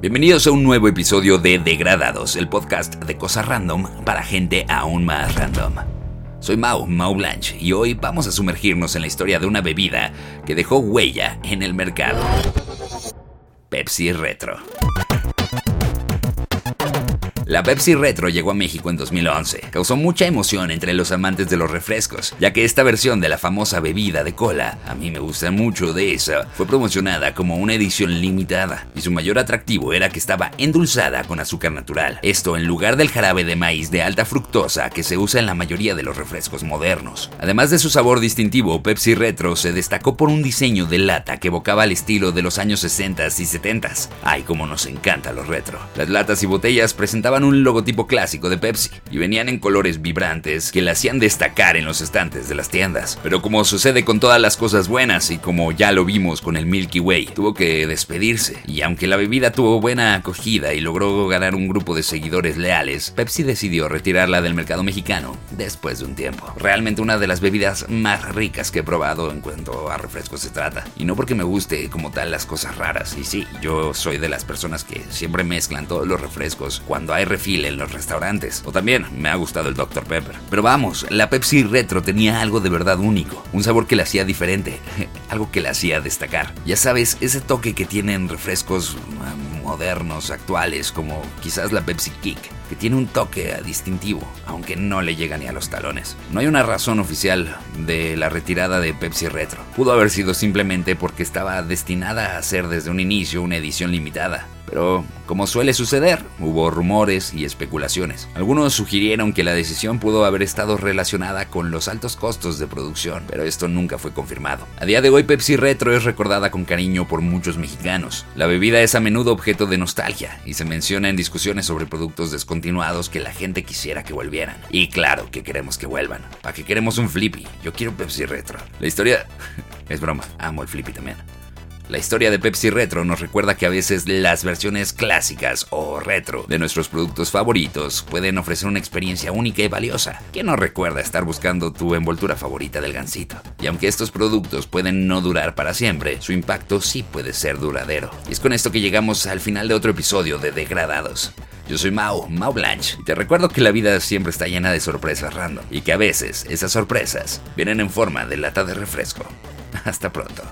Bienvenidos a un nuevo episodio de Degradados, el podcast de cosas random para gente aún más random. Soy Mau, Mau Blanche, y hoy vamos a sumergirnos en la historia de una bebida que dejó huella en el mercado. Pepsi Retro. La Pepsi Retro llegó a México en 2011. Causó mucha emoción entre los amantes de los refrescos, ya que esta versión de la famosa bebida de cola, a mí me gusta mucho de esa, fue promocionada como una edición limitada, y su mayor atractivo era que estaba endulzada con azúcar natural. Esto en lugar del jarabe de maíz de alta fructosa que se usa en la mayoría de los refrescos modernos. Además de su sabor distintivo, Pepsi Retro se destacó por un diseño de lata que evocaba el estilo de los años 60 y 70. Ay, como nos encanta los retro. Las latas y botellas presentaban un logotipo clásico de Pepsi y venían en colores vibrantes que la hacían destacar en los estantes de las tiendas. Pero como sucede con todas las cosas buenas y como ya lo vimos con el Milky Way, tuvo que despedirse. Y aunque la bebida tuvo buena acogida y logró ganar un grupo de seguidores leales, Pepsi decidió retirarla del mercado mexicano después de un tiempo. Realmente una de las bebidas más ricas que he probado en cuanto a refrescos se trata. Y no porque me guste como tal las cosas raras. Y sí, yo soy de las personas que siempre mezclan todos los refrescos cuando hay refil en los restaurantes. O también me ha gustado el Dr. Pepper. Pero vamos, la Pepsi Retro tenía algo de verdad único. Un sabor que la hacía diferente. algo que la hacía destacar. Ya sabes, ese toque que tienen refrescos um, modernos, actuales, como quizás la Pepsi Kick, que tiene un toque distintivo, aunque no le llega ni a los talones. No hay una razón oficial de la retirada de Pepsi Retro. Pudo haber sido simplemente porque estaba destinada a ser desde un inicio una edición limitada. Pero, como suele suceder, hubo rumores y especulaciones. Algunos sugirieron que la decisión pudo haber estado relacionada con los altos costos de producción, pero esto nunca fue confirmado. A día de hoy Pepsi Retro es recordada con cariño por muchos mexicanos. La bebida es a menudo objeto de nostalgia y se menciona en discusiones sobre productos descontinuados que la gente quisiera que volvieran. Y claro que queremos que vuelvan. ¿Para que queremos un Flippy? Yo quiero Pepsi Retro. La historia... es broma, amo el Flippy también. La historia de Pepsi Retro nos recuerda que a veces las versiones clásicas o retro de nuestros productos favoritos pueden ofrecer una experiencia única y valiosa. ¿Quién no recuerda estar buscando tu envoltura favorita del gansito? Y aunque estos productos pueden no durar para siempre, su impacto sí puede ser duradero. Y es con esto que llegamos al final de otro episodio de Degradados. Yo soy Mau, Mau Blanche, y te recuerdo que la vida siempre está llena de sorpresas random, y que a veces esas sorpresas vienen en forma de lata de refresco. Hasta pronto.